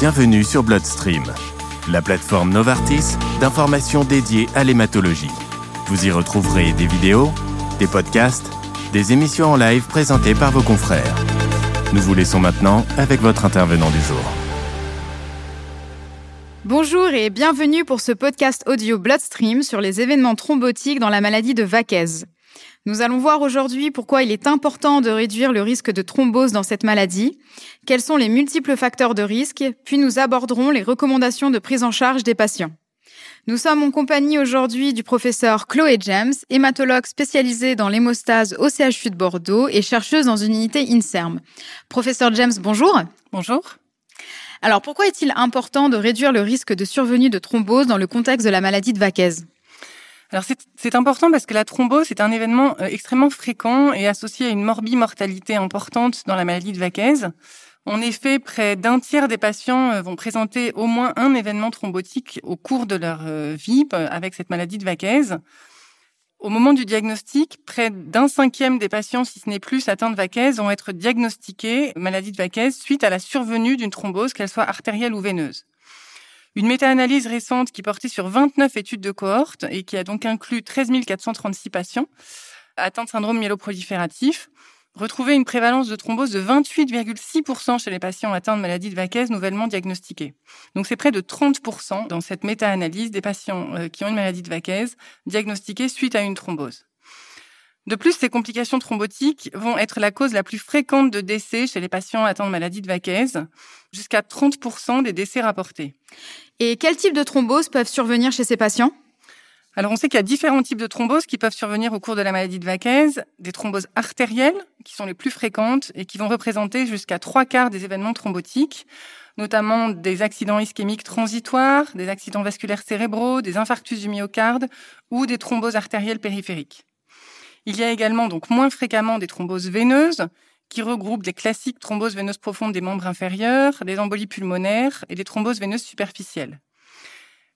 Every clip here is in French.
Bienvenue sur Bloodstream, la plateforme Novartis d'informations dédiée à l'hématologie. Vous y retrouverez des vidéos, des podcasts, des émissions en live présentées par vos confrères. Nous vous laissons maintenant avec votre intervenant du jour. Bonjour et bienvenue pour ce podcast audio Bloodstream sur les événements thrombotiques dans la maladie de Vaquez. Nous allons voir aujourd'hui pourquoi il est important de réduire le risque de thrombose dans cette maladie, quels sont les multiples facteurs de risque, puis nous aborderons les recommandations de prise en charge des patients. Nous sommes en compagnie aujourd'hui du professeur Chloé James, hématologue spécialisée dans l'hémostase au CHU de Bordeaux et chercheuse dans une unité INSERM. Professeur James, bonjour. Bonjour. Alors pourquoi est-il important de réduire le risque de survenue de thrombose dans le contexte de la maladie de Vaquez alors c'est important parce que la thrombose est un événement euh, extrêmement fréquent et associé à une morbimortalité importante dans la maladie de Vaquez. En effet, près d'un tiers des patients euh, vont présenter au moins un événement thrombotique au cours de leur euh, vie avec cette maladie de Vaquez. Au moment du diagnostic, près d'un cinquième des patients, si ce n'est plus, atteints de Vaquez, vont être diagnostiqués maladie de Vaquez suite à la survenue d'une thrombose, qu'elle soit artérielle ou veineuse. Une méta-analyse récente qui portait sur 29 études de cohorte et qui a donc inclus 13 436 patients atteints de syndrome myéloprolifératif retrouvait une prévalence de thrombose de 28,6% chez les patients atteints de maladie de Vaquez nouvellement diagnostiqués. Donc c'est près de 30% dans cette méta-analyse des patients euh, qui ont une maladie de Vaquez diagnostiqués suite à une thrombose. De plus, ces complications thrombotiques vont être la cause la plus fréquente de décès chez les patients atteints de maladie de Vaquez, jusqu'à 30% des décès rapportés. Et quels types de thromboses peuvent survenir chez ces patients? Alors, on sait qu'il y a différents types de thromboses qui peuvent survenir au cours de la maladie de Vaquez. Des thromboses artérielles, qui sont les plus fréquentes et qui vont représenter jusqu'à trois quarts des événements thrombotiques, notamment des accidents ischémiques transitoires, des accidents vasculaires cérébraux, des infarctus du myocarde ou des thromboses artérielles périphériques. Il y a également donc moins fréquemment des thromboses veineuses qui regroupent des classiques thromboses veineuses profondes des membres inférieurs, des embolies pulmonaires et des thromboses veineuses superficielles.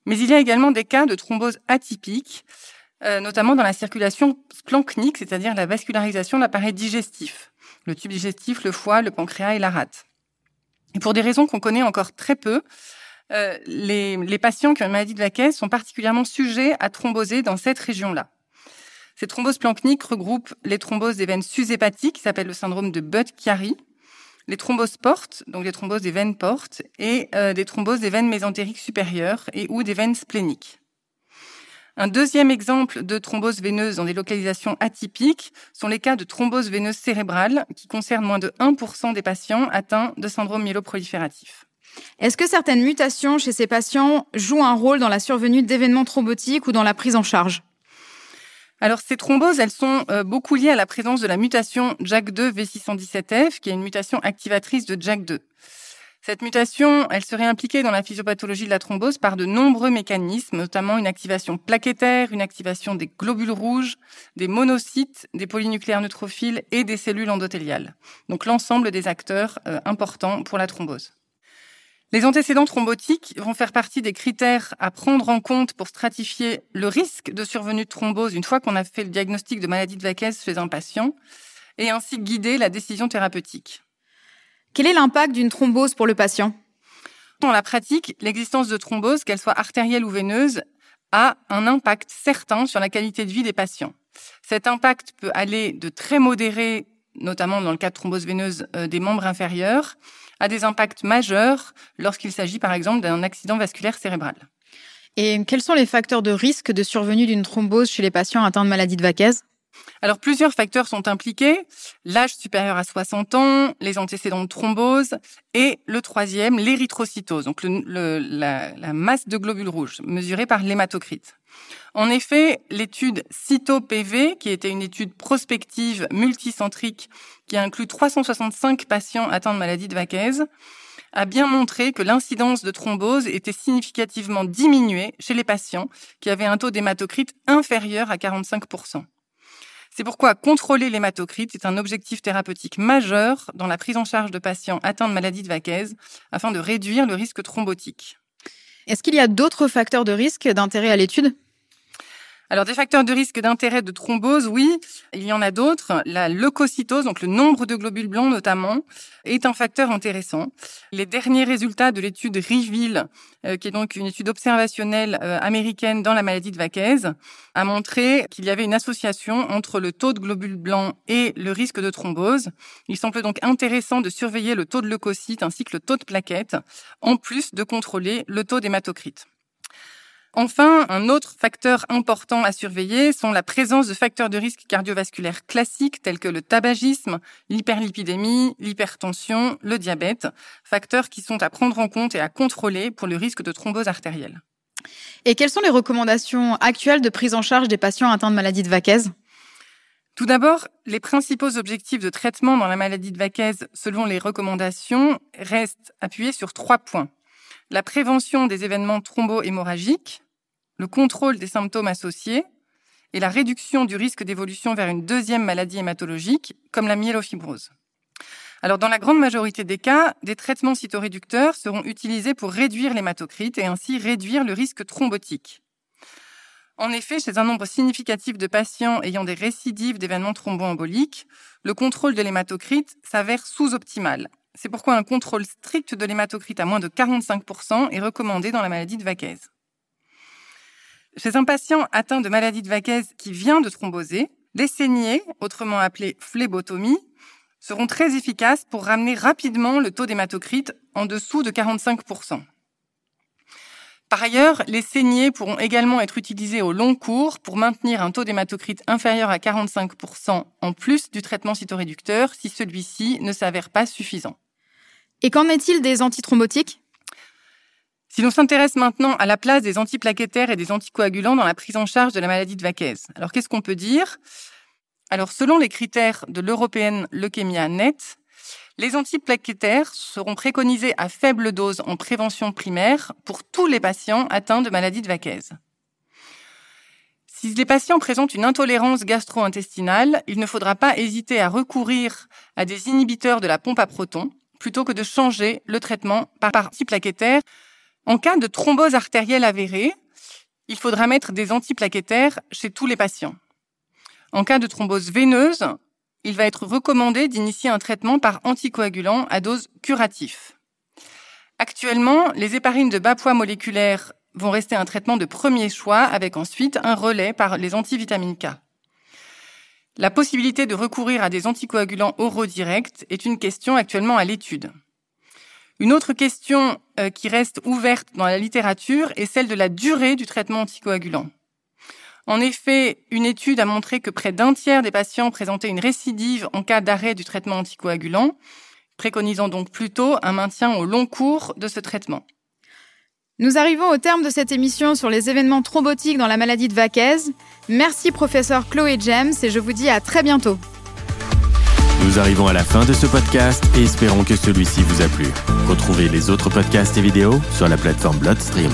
Mais il y a également des cas de thrombose atypiques, euh, notamment dans la circulation splanchnique, c'est-à-dire la vascularisation de l'appareil digestif, le tube digestif, le foie, le pancréas et la rate. Et pour des raisons qu'on connaît encore très peu, euh, les, patients qui ont une maladie de Vaquez sont particulièrement sujets à thromboser dans cette région-là. Ces thromboses planchniques regroupent les thromboses des veines sus-hépatiques, qui s'appelle le syndrome de Budd-Chiari, les thromboses portes, donc les thromboses des veines portes, et euh, des thromboses des veines mésentériques supérieures et ou des veines spléniques. Un deuxième exemple de thrombose veineuse dans des localisations atypiques sont les cas de thrombose veineuse cérébrale, qui concernent moins de 1% des patients atteints de syndrome myéloprolifératif. Est-ce que certaines mutations chez ces patients jouent un rôle dans la survenue d'événements thrombotiques ou dans la prise en charge? Alors ces thromboses, elles sont euh, beaucoup liées à la présence de la mutation JAK2 V617F, qui est une mutation activatrice de JAK2. Cette mutation, elle serait impliquée dans la physiopathologie de la thrombose par de nombreux mécanismes, notamment une activation plaquettaire, une activation des globules rouges, des monocytes, des polynucléaires neutrophiles et des cellules endothéliales. Donc l'ensemble des acteurs euh, importants pour la thrombose. Les antécédents thrombotiques vont faire partie des critères à prendre en compte pour stratifier le risque de survenue de thrombose une fois qu'on a fait le diagnostic de maladie de Vaquez chez un patient et ainsi guider la décision thérapeutique. Quel est l'impact d'une thrombose pour le patient? Dans la pratique, l'existence de thrombose, qu'elle soit artérielle ou veineuse, a un impact certain sur la qualité de vie des patients. Cet impact peut aller de très modéré, notamment dans le cas de thrombose veineuse euh, des membres inférieurs, a des impacts majeurs lorsqu'il s'agit par exemple d'un accident vasculaire cérébral. Et quels sont les facteurs de risque de survenue d'une thrombose chez les patients atteints de maladie de Vaquez alors plusieurs facteurs sont impliqués, l'âge supérieur à 60 ans, les antécédents de thrombose et le troisième, l'érythrocytose, donc la, la, masse de globules rouges mesurée par l'hématocrite. En effet, l'étude CITO-PV, qui était une étude prospective multicentrique qui inclut 365 patients atteints de maladie de Vaquez, a bien montré que l'incidence de thrombose était significativement diminuée chez les patients qui avaient un taux d'hématocrite inférieur à 45%. C'est pourquoi contrôler l'hématocrite est un objectif thérapeutique majeur dans la prise en charge de patients atteints de maladie de Vaquez afin de réduire le risque thrombotique. Est-ce qu'il y a d'autres facteurs de risque d'intérêt à l'étude? Alors, des facteurs de risque d'intérêt de thrombose, oui, il y en a d'autres. La leucocytose, donc le nombre de globules blancs notamment, est un facteur intéressant. Les derniers résultats de l'étude REVEAL, euh, qui est donc une étude observationnelle euh, américaine dans la maladie de Vaquez, a montré qu'il y avait une association entre le taux de globules blancs et le risque de thrombose. Il semble donc intéressant de surveiller le taux de leucocytes ainsi que le taux de plaquettes, en plus de contrôler le taux d'hématocrite. Enfin, un autre facteur important à surveiller sont la présence de facteurs de risque cardiovasculaires classiques tels que le tabagisme, l'hyperlipidémie, l'hypertension, le diabète, facteurs qui sont à prendre en compte et à contrôler pour le risque de thrombose artérielle. Et quelles sont les recommandations actuelles de prise en charge des patients atteints de maladie de Vaquez tout d'abord, les principaux objectifs de traitement dans la maladie de Vaquez, selon les recommandations, restent appuyés sur trois points. La prévention des événements thrombohémorragiques, le contrôle des symptômes associés et la réduction du risque d'évolution vers une deuxième maladie hématologique, comme la myélofibrose. Alors, dans la grande majorité des cas, des traitements cytoréducteurs seront utilisés pour réduire l'hématocrite et ainsi réduire le risque thrombotique. En effet, chez un nombre significatif de patients ayant des récidives d'événements thromboemboliques, le contrôle de l'hématocrite s'avère sous-optimal. C'est pourquoi un contrôle strict de l'hématocrite à moins de 45% est recommandé dans la maladie de Vaquez. Chez un patient atteint de maladie de Vaquez qui vient de thromboser, les saignées, autrement appelées phlébotomie, seront très efficaces pour ramener rapidement le taux d'hématocrite en dessous de 45%. Par ailleurs, les saignées pourront également être utilisées au long cours pour maintenir un taux d'hématocrite inférieur à 45% en plus du traitement cytoréducteur si celui-ci ne s'avère pas suffisant. Et qu'en est-il des antithrombotiques? Si l'on s'intéresse maintenant à la place des antiplaquettaires et des anticoagulants dans la prise en charge de la maladie de Vaquez, alors qu'est-ce qu'on peut dire? Alors, selon les critères de l'européenne Leukemia Net, les antiplaquettaires seront préconisés à faible dose en prévention primaire pour tous les patients atteints de maladie de Vaquez. Si les patients présentent une intolérance gastro-intestinale, il ne faudra pas hésiter à recourir à des inhibiteurs de la pompe à protons plutôt que de changer le traitement par antiplaquettaire en cas de thrombose artérielle avérée, il faudra mettre des antiplaquettaires chez tous les patients. En cas de thrombose veineuse, il va être recommandé d'initier un traitement par anticoagulant à dose curative. Actuellement, les héparines de bas poids moléculaires vont rester un traitement de premier choix avec ensuite un relais par les antivitamines K. La possibilité de recourir à des anticoagulants oraux directs est une question actuellement à l'étude. Une autre question euh, qui reste ouverte dans la littérature est celle de la durée du traitement anticoagulant. En effet, une étude a montré que près d'un tiers des patients présentaient une récidive en cas d'arrêt du traitement anticoagulant, préconisant donc plutôt un maintien au long cours de ce traitement. Nous arrivons au terme de cette émission sur les événements thrombotiques dans la maladie de Vaquez. Merci professeur Chloé James et je vous dis à très bientôt. Nous arrivons à la fin de ce podcast et espérons que celui-ci vous a plu. Retrouvez les autres podcasts et vidéos sur la plateforme Bloodstream.